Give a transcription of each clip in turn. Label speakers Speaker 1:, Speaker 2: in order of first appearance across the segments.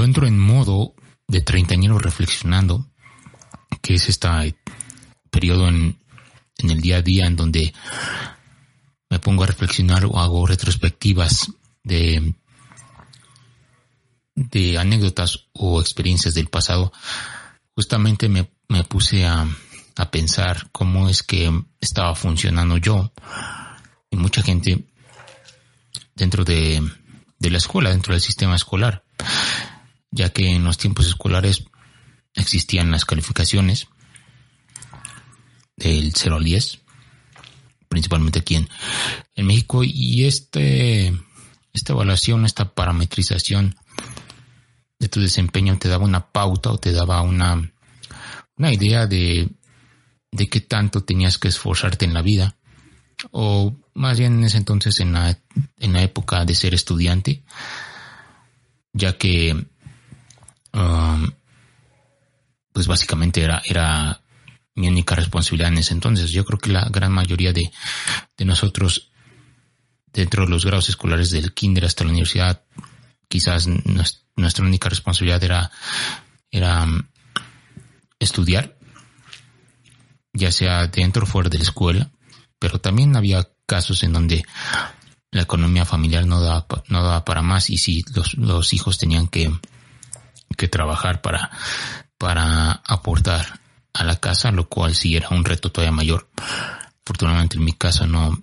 Speaker 1: Cuando entro en modo de treintañero reflexionando, que es este periodo en, en el día a día en donde me pongo a reflexionar o hago retrospectivas de, de anécdotas o experiencias del pasado, justamente me, me puse a, a pensar cómo es que estaba funcionando yo y mucha gente dentro de, de la escuela, dentro del sistema escolar ya que en los tiempos escolares existían las calificaciones del 0 al 10, principalmente aquí en, México, y este, esta evaluación, esta parametrización de tu desempeño te daba una pauta o te daba una, una idea de, de qué tanto tenías que esforzarte en la vida, o más bien en ese entonces en la, en la época de ser estudiante, ya que pues básicamente era, era mi única responsabilidad en ese entonces. Yo creo que la gran mayoría de, de nosotros, dentro de los grados escolares del kinder hasta la universidad, quizás nuestra única responsabilidad era, era estudiar, ya sea dentro o fuera de la escuela, pero también había casos en donde la economía familiar no daba, no daba para más y si los, los hijos tenían que, que trabajar para, para aportar a la casa, lo cual sí era un reto todavía mayor. Afortunadamente en mi caso no,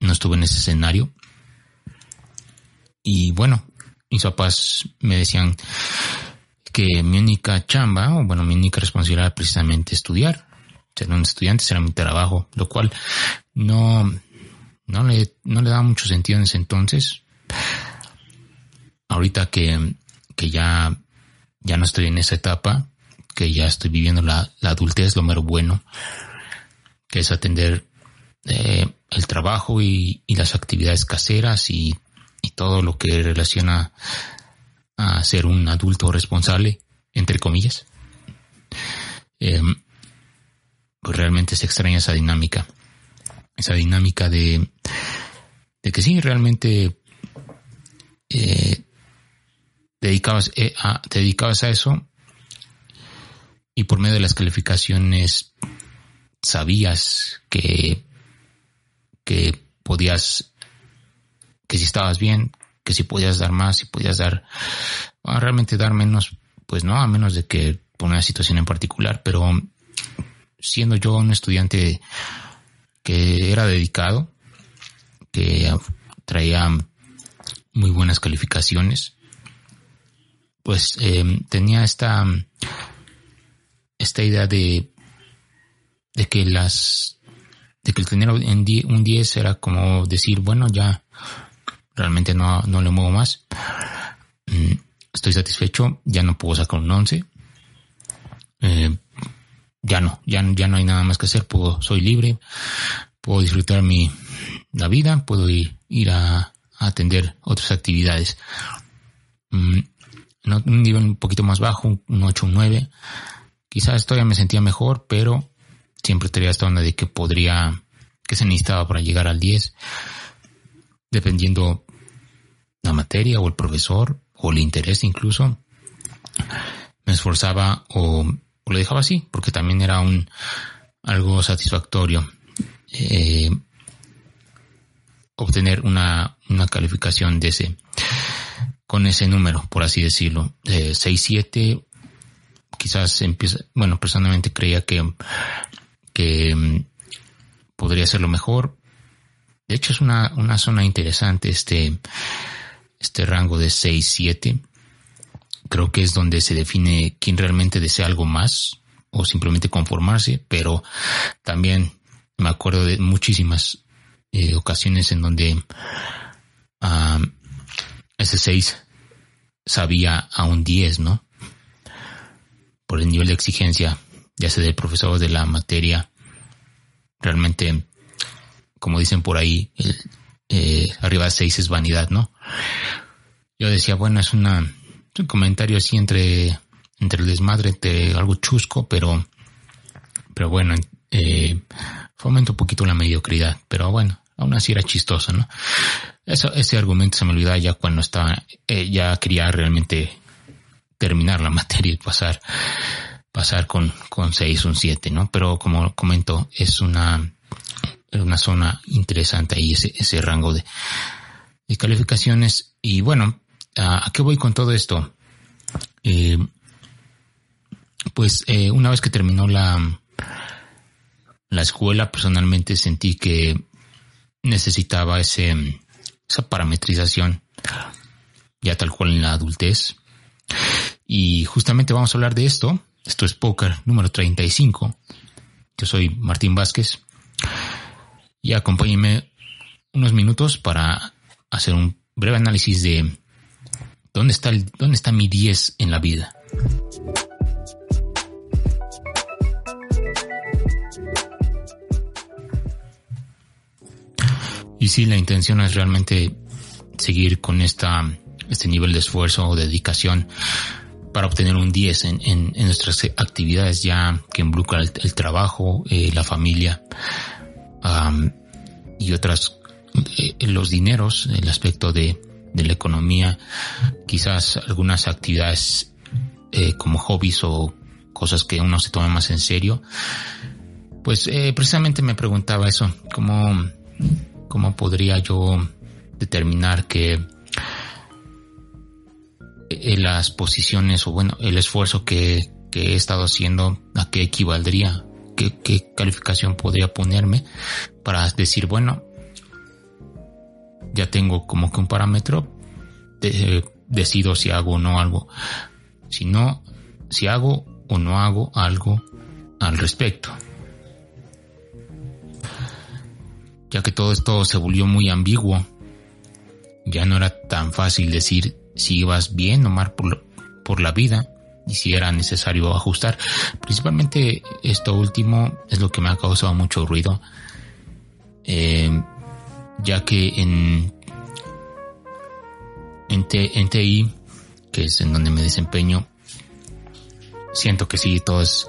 Speaker 1: no estuve en ese escenario. Y bueno, mis papás me decían que mi única chamba, o bueno, mi única responsabilidad era precisamente estudiar. Ser un estudiante era mi trabajo, lo cual no, no le, no le daba mucho sentido en ese entonces. Ahorita que, que ya, ya no estoy en esa etapa, que ya estoy viviendo la, la adultez, lo mero bueno, que es atender eh, el trabajo y, y, las actividades caseras y, y, todo lo que relaciona a ser un adulto responsable, entre comillas. Eh, pues realmente se extraña esa dinámica esa dinámica de, de que sí, realmente eh, dedicabas, eh, a, te dedicabas a eso y por medio de las calificaciones sabías que, que podías, que si estabas bien, que si podías dar más, si podías dar, realmente dar menos, pues no, a menos de que por una situación en particular, pero siendo yo un estudiante que era dedicado, que traía muy buenas calificaciones, pues eh, tenía esta, esta idea de, de que las, de que el tener un 10 era como decir, bueno, ya realmente no, no le muevo más, mm, estoy satisfecho, ya no puedo sacar un 11, eh, ya no, ya, ya no hay nada más que hacer, puedo, soy libre, puedo disfrutar mi, la vida, puedo ir, ir a, a atender otras actividades. Mm, un nivel un poquito más bajo, un 8, un 9. Quizás todavía me sentía mejor, pero siempre tenía esta onda de que podría, que se necesitaba para llegar al 10, dependiendo la materia o el profesor o el interés incluso. Me esforzaba o o lo dejaba así, porque también era un algo satisfactorio eh, obtener una, una calificación de ese con ese número, por así decirlo, eh, 6-7, quizás empieza, bueno, personalmente creía que, que um, podría ser lo mejor. De hecho, es una, una zona interesante este, este rango de 6-7 creo que es donde se define quién realmente desea algo más o simplemente conformarse, pero también me acuerdo de muchísimas eh, ocasiones en donde uh, ese 6 sabía a un 10, ¿no? Por el nivel de exigencia, ya sea del profesor de la materia, realmente, como dicen por ahí, el, eh, arriba de 6 es vanidad, ¿no? Yo decía, bueno, es una, un comentario así entre, entre el desmadre, entre algo chusco, pero, pero bueno, eh, fomenta un poquito la mediocridad, pero bueno, aún así era chistoso, ¿no? Eso, ese argumento se me olvidaba ya cuando estaba, eh, ya quería realmente terminar la materia y pasar, pasar con, con seis, un siete, ¿no? Pero como comento, es una, una zona interesante ahí, ese, ese rango de, de calificaciones. Y bueno, ¿a, qué voy con todo esto? Eh, pues eh, una vez que terminó la, la escuela, personalmente sentí que necesitaba ese, esa parametrización ya tal cual en la adultez. Y justamente vamos a hablar de esto. Esto es Poker número 35. Yo soy Martín Vázquez. Y acompáñenme unos minutos para hacer un breve análisis de dónde está, el, dónde está mi 10 en la vida. Y si la intención es realmente seguir con esta, este nivel de esfuerzo o dedicación para obtener un 10 en, en, nuestras actividades ya que involucran el, trabajo, eh, la familia y otras, eh, los dineros, el aspecto de, de, la economía, quizás algunas actividades eh, como hobbies o cosas que uno se toma más en serio. Pues precisamente me preguntaba eso, cómo ¿Cómo podría yo determinar que eh, las posiciones o bueno, el esfuerzo que, he estado haciendo a qué equivaldría? ¿Qué, calificación podría ponerme para decir, bueno, ya tengo como que un parámetro, decido si hago o no algo. Si no, si hago o no hago algo al respecto. Ya que todo esto se volvió muy ambiguo. Ya no era tan fácil decir si ibas bien o mal por, por la vida y si era necesario ajustar. Principalmente esto último es lo que me ha causado mucho ruido, eh, ya que en, en, en TI, que es en donde me desempeño, siento que sí, todo es,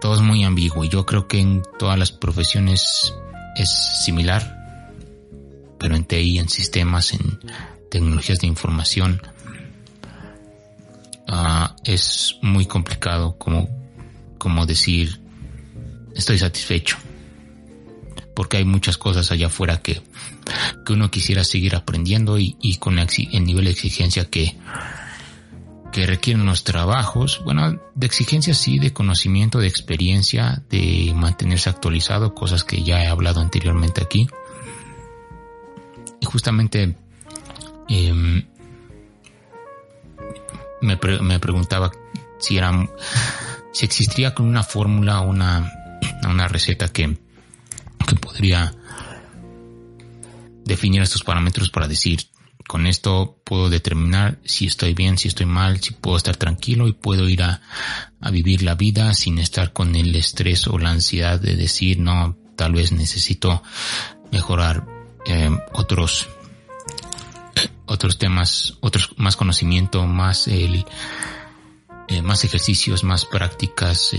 Speaker 1: todo es muy ambiguo y yo creo que en todas las profesiones es similar, pero en TI, en sistemas, en tecnologías de información, uh, es muy complicado como, como decir estoy satisfecho. Porque hay muchas cosas allá afuera que, que uno quisiera seguir aprendiendo y, y con el nivel de exigencia que, que requieren los trabajos, bueno, de exigencia sí, de conocimiento, de experiencia, de mantenerse actualizado, cosas que ya he hablado anteriormente aquí. Y justamente em, me, me, preguntaba si era, si existiría con una fórmula, una, una receta que, que podría definir estos parámetros para decir con esto puedo determinar si estoy bien, si estoy mal, si puedo estar tranquilo y puedo ir a, vivir la vida sin estar con el estrés o la ansiedad de decir, no, tal vez necesito mejorar eh, otros otros temas, otros más conocimiento, más el eh, más ejercicios, más prácticas,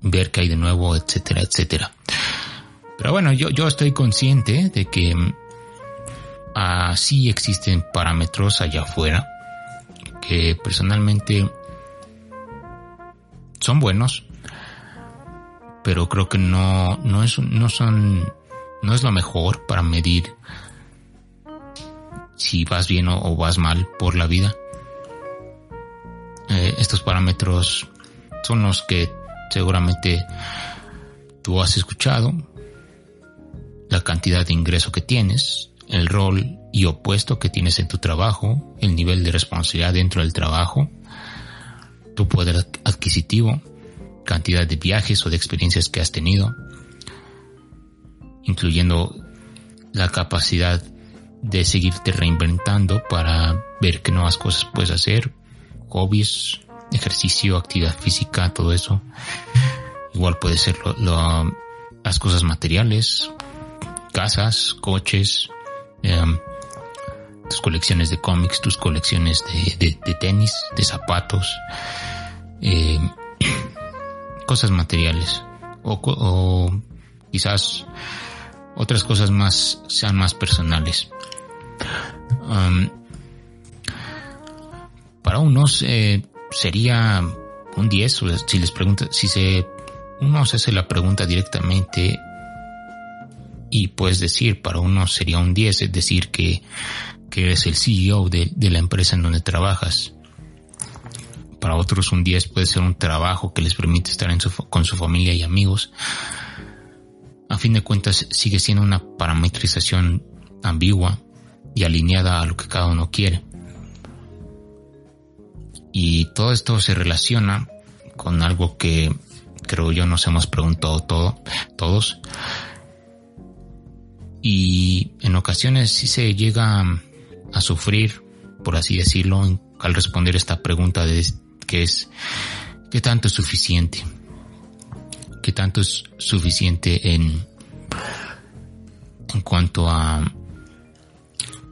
Speaker 1: ver qué hay de nuevo, etcétera, etcétera. Pero bueno, yo, yo estoy consciente de que Así existen parámetros allá afuera que personalmente son buenos, pero creo que no, no es, no son, no es lo mejor para medir si vas bien o, vas mal por la vida. Eh, estos parámetros son los que seguramente tú has escuchado, la cantidad de ingreso que tienes, el rol y opuesto que tienes en tu trabajo, el nivel de responsabilidad dentro del trabajo, tu poder adquisitivo, cantidad de viajes o de experiencias que has tenido, incluyendo la capacidad de seguirte reinventando para ver qué nuevas cosas puedes hacer, hobbies, ejercicio, actividad física, todo eso. Igual puede ser las cosas materiales, casas, coches, em, tus colecciones de cómics, tus colecciones de, tenis, de zapatos, em, cosas materiales o, o quizás otras cosas más sean más personales. para unos eh, sería un 10, si les pregunta, si se, uno se hace la pregunta directamente y puedes decir, para unos sería un 10, es decir, que, que eres el CEO de, la empresa en donde trabajas. Para otros un 10 puede ser un trabajo que les permite estar en con su familia y amigos. A fin de cuentas sigue siendo una parametrización ambigua y alineada a lo que cada uno quiere. Y todo esto se relaciona con algo que creo yo nos hemos preguntado todo, todos. Y en ocasiones sí se llega a sufrir, por así decirlo, al responder esta pregunta de que es ¿qué tanto es suficiente? ¿Qué tanto es suficiente en, en cuanto a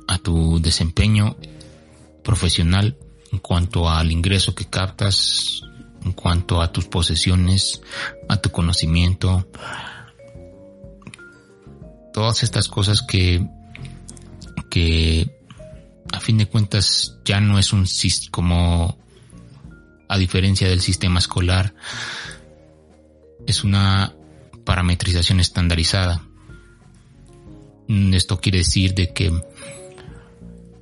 Speaker 1: a tu desempeño profesional en cuanto al ingreso que captas, en cuanto a tus posesiones, a tu conocimiento, todas estas cosas que, que a fin de cuentas ya no es un como a diferencia del sistema escolar es una parametrización estandarizada. Esto quiere decir de que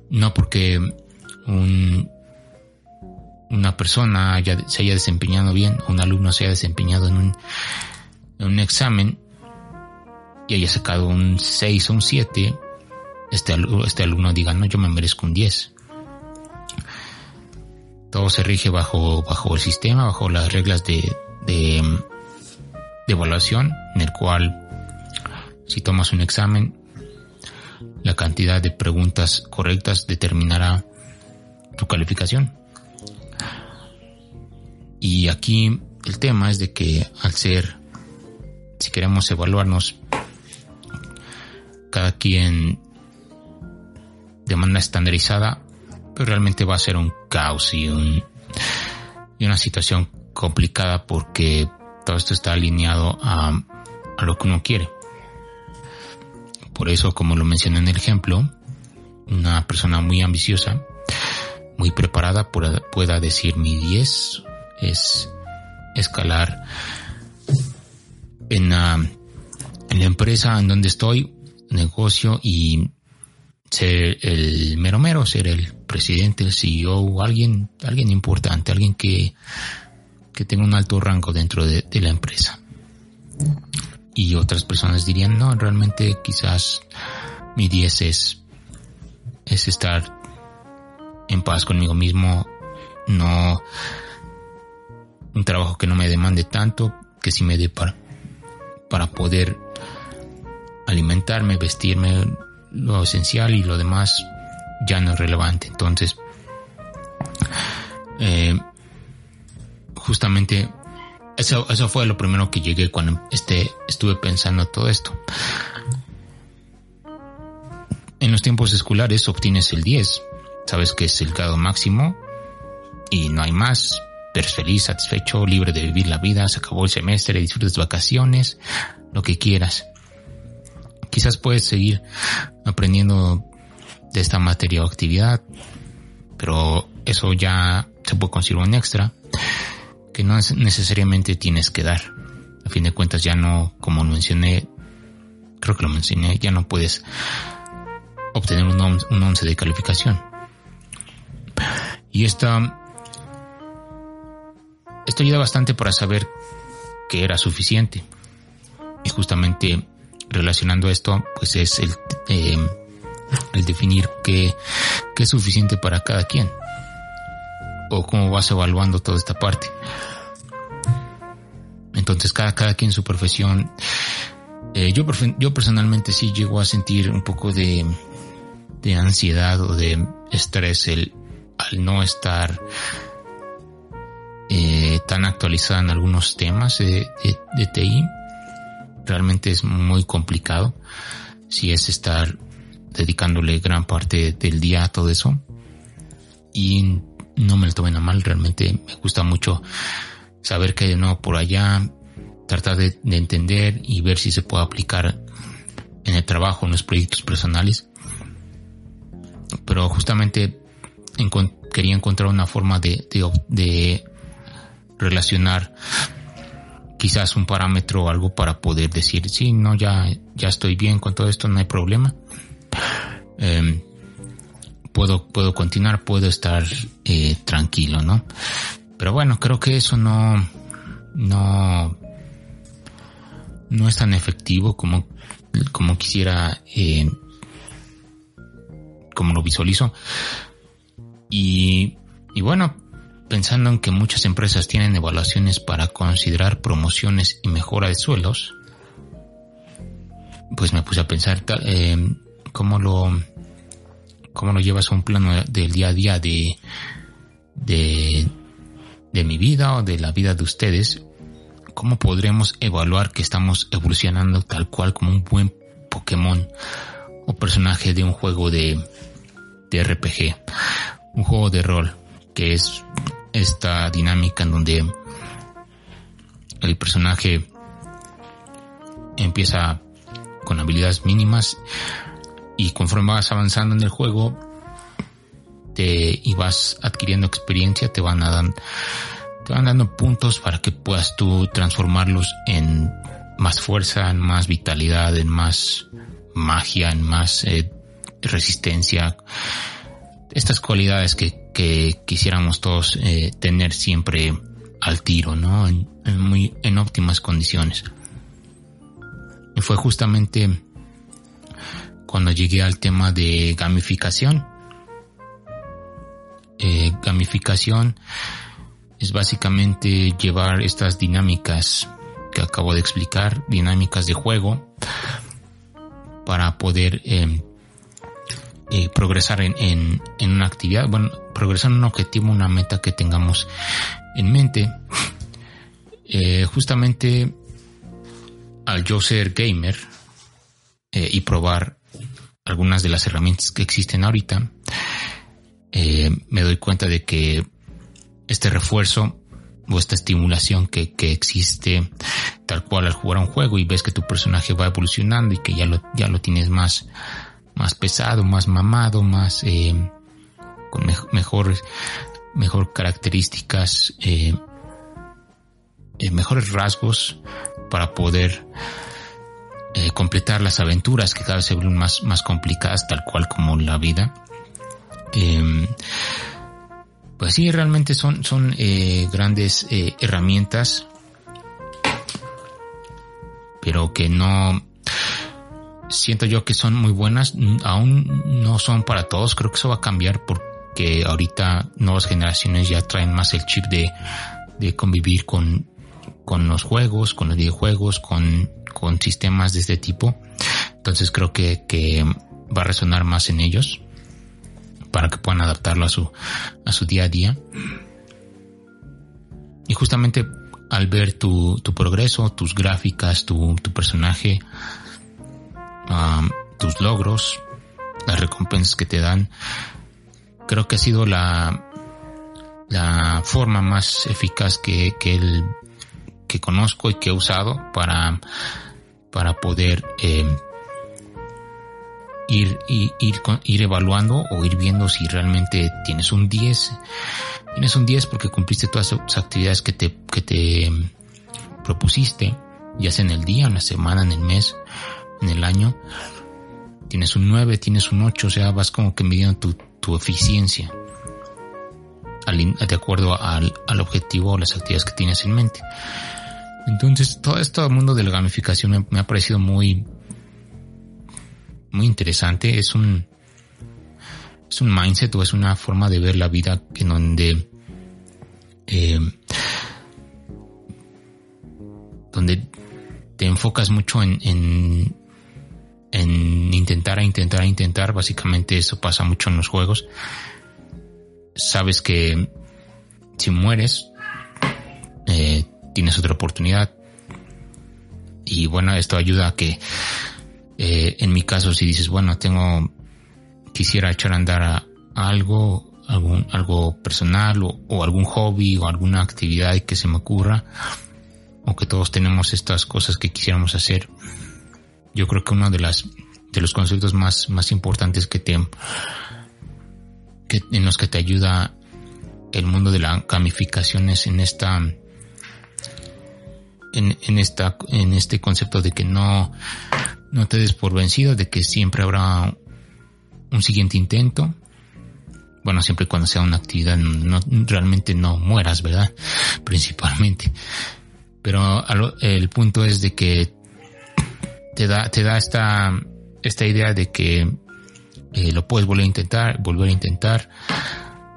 Speaker 1: no porque un, una persona se haya desempeñado bien, un alumno se haya desempeñado en un, en un examen y haya sacado un 6 o un 7, este, este alumno diga, no, yo me merezco un 10. Todo se rige bajo, bajo el sistema, bajo las reglas de, de, de evaluación, en el cual si tomas un examen la cantidad de preguntas correctas determinará tu calificación. Y aquí el tema es de que al ser, si queremos evaluarnos, cada quien de manera estandarizada, pero realmente va a ser un caos y, un, y una situación complicada porque todo esto está alineado a, lo que uno quiere. Por eso, como lo mencioné en el ejemplo, una persona muy ambiciosa, muy preparada, pueda decir mi 10 es escalar en la, en la empresa en donde estoy, negocio y ser el mero mero, ser el presidente, el CEO, alguien, alguien importante, alguien que, que tenga un alto rango dentro de la empresa. Y otras personas dirían, no, realmente quizás mi 10 es, es estar en paz conmigo mismo, no un trabajo que no me demande tanto, que sí me dé para, para poder alimentarme, vestirme, lo esencial y lo demás ya no es relevante. Entonces, eh, justamente eso, eso fue lo primero que llegué cuando este, estuve pensando todo esto. En los tiempos escolares obtienes el 10. Sabes que es el grado máximo y no hay más. Eres feliz, satisfecho, libre de vivir la vida, se acabó el semestre, disfrutas vacaciones, lo que quieras. Quizás puedes seguir aprendiendo de esta materia o actividad, pero eso ya se puede considerar un extra que no necesariamente tienes que dar. A fin de cuentas ya no, como mencioné, creo que lo mencioné, ya no puedes obtener un, un 11 de calificación. Y esto, esto ayuda bastante para saber que era suficiente. Y justamente relacionando esto, pues es el, eh, el definir qué, qué es suficiente para cada quien. O cómo vas evaluando toda esta parte. Entonces cada, cada quien su profesión. Eh, yo, yo personalmente sí llego a sentir un poco de, de ansiedad o de estrés el al no estar eh, tan actualizada en algunos temas de, de, TI. Realmente es muy complicado si es estar dedicándole gran parte del día a todo eso. Y no me lo tomen a mal, realmente me gusta mucho saber que no por allá, tratar de, de, entender y ver si se puede aplicar en el trabajo, en los proyectos personales. Pero justamente quería encontrar una forma de, de, relacionar quizás un parámetro o algo para poder decir, sí, no, ya, ya estoy bien con todo esto, no hay problema. Em, puedo, puedo continuar, puedo estar eh, tranquilo, ¿no? Pero bueno, creo que eso no, no, no es tan efectivo como, como quisiera, eh, como lo visualizo. Y, y bueno, pensando en que muchas empresas tienen evaluaciones para considerar promociones y mejora de suelos, pues me puse a pensar eh, cómo lo cómo lo llevas a un plano del día a día de, de, de mi vida o de la vida de ustedes, cómo podremos evaluar que estamos evolucionando tal cual como un buen Pokémon o personaje de un juego de, de RPG un juego de rol que es esta dinámica en donde el personaje empieza con habilidades mínimas y conforme vas avanzando en el juego te, y vas adquiriendo experiencia te van a te van dando puntos para que puedas tú transformarlos en más fuerza, en más vitalidad, en más magia, en más eh, resistencia. Estas cualidades que, que quisiéramos todos eh, tener siempre al tiro, ¿no? En, muy, en óptimas condiciones. Y fue justamente cuando llegué al tema de gamificación. Eh, gamificación es básicamente llevar estas dinámicas que acabo de explicar, dinámicas de juego, para poder eh, eh, progresar en, en, en, una actividad, bueno, progresar en un objetivo, una meta que tengamos en mente. Eh, justamente al yo ser gamer eh, y probar algunas de las herramientas que existen ahorita, eh, me doy cuenta de que este refuerzo o esta estimulación que, que existe tal cual al jugar a un juego y ves que tu personaje va evolucionando y que ya lo, ya lo tienes más, más pesado, más mamado, más eh, con mejores mejor características, eh, eh, mejores rasgos para poder eh, completar las aventuras que cada vez se ven más, más complicadas, tal cual como la vida. Em, pues sí, realmente son, son eh, grandes eh, herramientas, pero que no, siento yo que son muy buenas, aún no son para todos, creo que eso va a cambiar porque ahorita nuevas generaciones ya traen más el chip de, de convivir con, con los juegos, con los videojuegos, con, con sistemas de este tipo. Entonces creo que, que va a resonar más en ellos para que puedan adaptarlo a su, a su día a día. Y justamente al ver tu, tu progreso, tus gráficas, tu, tu personaje, logros, las recompensas que te dan. Creo que ha sido la, la forma más eficaz que, que, que conozco y que he usado para, para poder eh, ir, ir, ir, ir evaluando o ir viendo si realmente tienes un 10. Tienes un 10 porque cumpliste todas las actividades que te, que te propusiste, ya sea en el día, en la semana, en el mes en el año, tienes un 9, tienes un 8, o sea, vas como que midiendo tu, tu eficiencia de acuerdo al, al objetivo o las actividades que tienes en mente. Entonces, todo esto el mundo de la gamificación me, ha parecido muy, muy interesante. Es un, es un mindset o es una forma de ver la vida en donde, eh, donde te enfocas mucho en, en intentar a intentar a intentar, básicamente eso pasa mucho en los juegos. Sabes que si mueres, eh, tienes otra oportunidad. Y bueno, esto ayuda a que, eh, en mi caso, si dices, bueno, tengo, quisiera echar a andar a, algo, algún, algo personal o, o, algún hobby o alguna actividad que se me ocurra, o que todos tenemos estas cosas que quisiéramos hacer. Yo creo que uno de las, de los conceptos más, importantes que te, que, en los que te ayuda el mundo de la gamificación es en esta, en, esta, en este concepto de que no, no te des por vencido, de que siempre habrá un siguiente intento. Bueno, siempre cuando sea una actividad, no, realmente no mueras, ¿verdad? Principalmente. Pero el punto es de que te da, te da esta, esta idea de que eh, lo puedes volver a intentar, volver a intentar,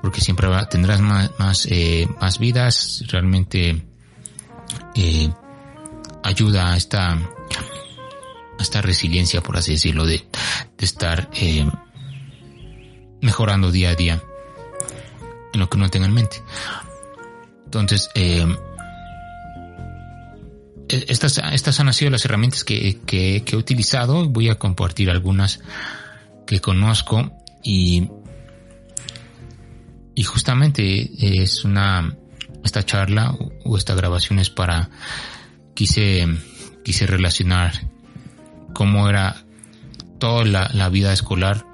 Speaker 1: porque siempre tendrás más, más, eh, más vidas, realmente eh, ayuda a esta, a esta resiliencia, por así decirlo, de, de estar eh, mejorando día a día en lo que uno tenga en mente. Entonces, eh, estas, estas han sido las herramientas que, que, que he utilizado. Voy a compartir algunas que conozco y y justamente es una, esta charla o esta grabación es para, quise, quise relacionar cómo era toda la, la vida escolar,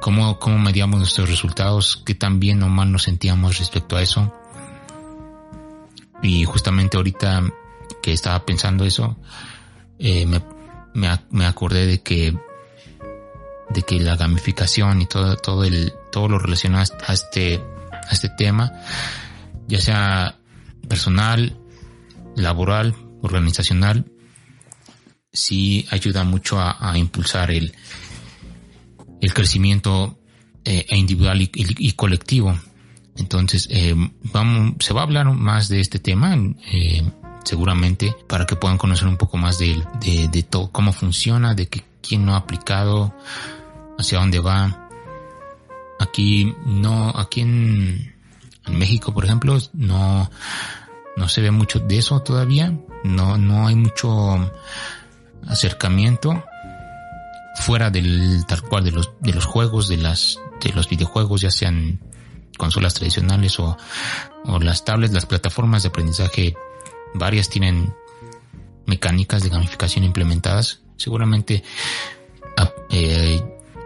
Speaker 1: cómo, cómo medíamos nuestros resultados, qué tan bien o mal nos sentíamos respecto a eso. Y justamente ahorita que estaba pensando eso, eh, me, me, me acordé de que de que la gamificación y todo, todo el, todo lo relacionado a este, a este tema, ya sea personal, laboral, organizacional, sí ayuda mucho a, a impulsar el, el crecimiento eh, individual y, colectivo. Entonces, eh, vamos, se va a hablar más de este tema, seguramente, para que puedan conocer un poco más de, de, de todo, cómo funciona, de que quién no ha aplicado, hacia dónde va. Aquí no, aquí en, en, México, por ejemplo, no, no se ve mucho de eso todavía. No, no hay mucho acercamiento fuera del tal cual de los, de los juegos, de las, de los videojuegos, ya sean consolas tradicionales o, o las tablets, las plataformas de aprendizaje, varias tienen mecánicas de gamificación implementadas. Seguramente eh,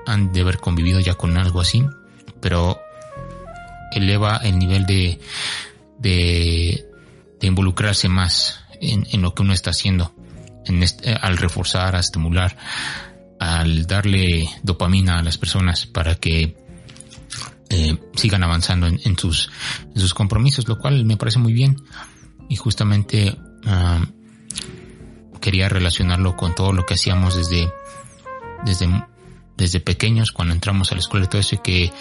Speaker 1: han de haber convivido ya con algo así, pero eleva el nivel de, de, involucrarse más en, lo que uno está haciendo, en este, al reforzar, a estimular, al darle dopamina a las personas para que eh, sigan avanzando en sus compromisos, lo cual me parece muy bien y justamente uh, quería relacionarlo con todo lo que hacíamos desde, desde desde pequeños cuando entramos a la escuela y todo eso que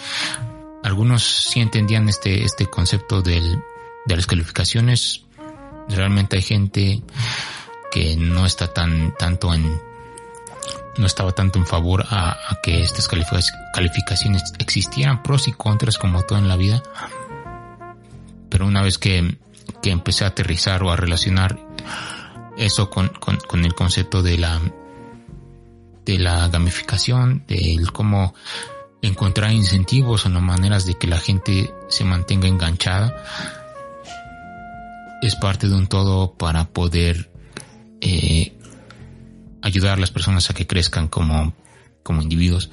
Speaker 1: algunos sí entendían este, este concepto del, de las calificaciones. Realmente hay gente que no está tan, tanto en, no estaba tanto en favor a, a que estas calificaciones existieran, pros y contras como todo en la vida. Pero una vez que, que empecé a aterrizar o a relacionar eso con, con, con el concepto de la, de la gamificación, del cómo encontrar incentivos o no maneras de que la gente se mantenga enganchada. Es parte de un todo para poder eh, ayudar a las personas a que crezcan como, como individuos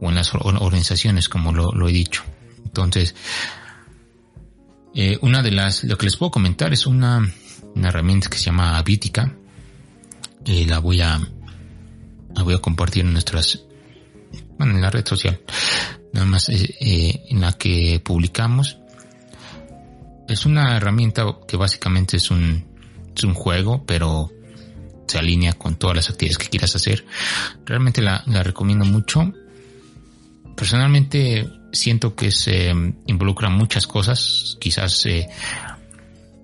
Speaker 1: o en las organizaciones, como lo, lo he dicho. Entonces, eh, una de las, lo que les puedo comentar es una, una herramienta que se llama Avítica. Eh, la voy a, la voy a compartir en nuestras, bueno, en la red social, nada más eh, eh, en la que publicamos. Es una herramienta que básicamente es un, es un juego, pero se alinea con todas las actividades que quieras hacer. Realmente la, la recomiendo mucho. Personalmente siento que se involucra muchas cosas. Quizás eh,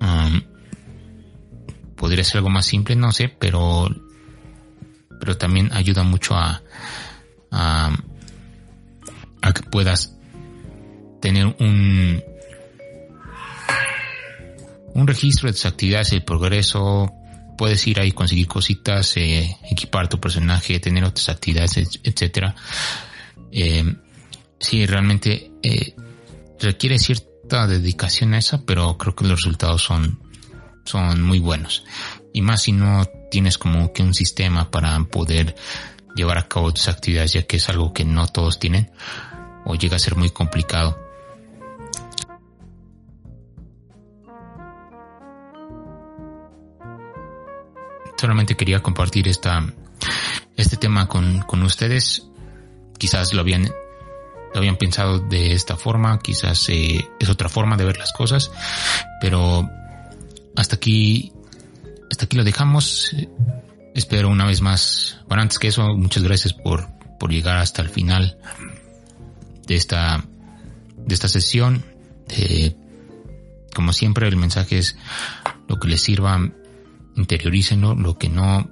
Speaker 1: um, podría ser algo más simple, no sé, pero pero también ayuda mucho a, a, a que puedas tener un, un registro de tus actividades, el progreso, puedes ir ahí conseguir cositas, eh, equipar tu personaje, tener otras actividades, etcétera. Eh, sí, realmente eh, requiere cierta dedicación a esa, pero creo que los resultados son, son muy buenos. Y más si no tienes como que un sistema para poder llevar a cabo tus actividades, ya que es algo que no todos tienen, o llega a ser muy complicado. solamente quería compartir esta, este tema con, con ustedes. Quizás lo habían, lo habían pensado de esta forma, quizás eh, es otra forma de ver las cosas, pero hasta aquí, hasta aquí lo dejamos. Espero una vez más, bueno, antes que eso, muchas gracias por, por llegar hasta el final de esta, de esta sesión. como siempre, el mensaje es lo que les sirva interiorícenlo, lo que no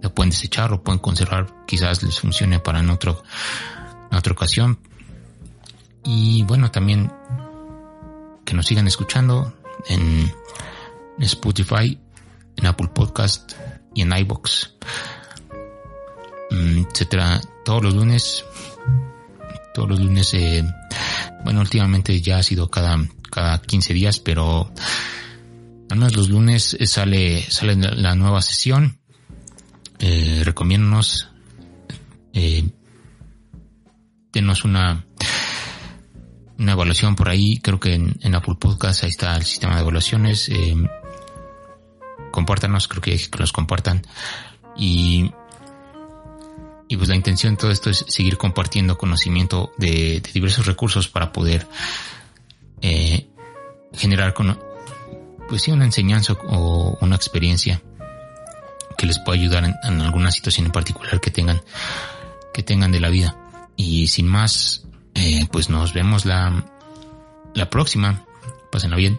Speaker 1: lo pueden desechar o pueden conservar, quizás les funcione para en, otro, en otra ocasión. Y bueno, también que nos sigan escuchando en Spotify, en Apple Podcast y en iBox, mm, etcétera. Todos los lunes, todos los lunes, eh, bueno, últimamente ya ha sido cada, cada 15 días, pero al menos los lunes eh, sale, sale la nueva sesión. Eh, recomiéndanos. Denos una, una evaluación por ahí. Creo que en, Apple Podcast ahí está el sistema de evaluaciones. Eh, compártanos, creo que, que los compartan. Y, y pues la intención de todo esto es seguir compartiendo conocimiento de, diversos recursos para poder eh, generar con, pues sí, una enseñanza o una experiencia que les pueda ayudar en, alguna situación en particular que tengan, que tengan de la vida. Y sin más, eh, pues nos vemos la, la próxima. Pásenla bien.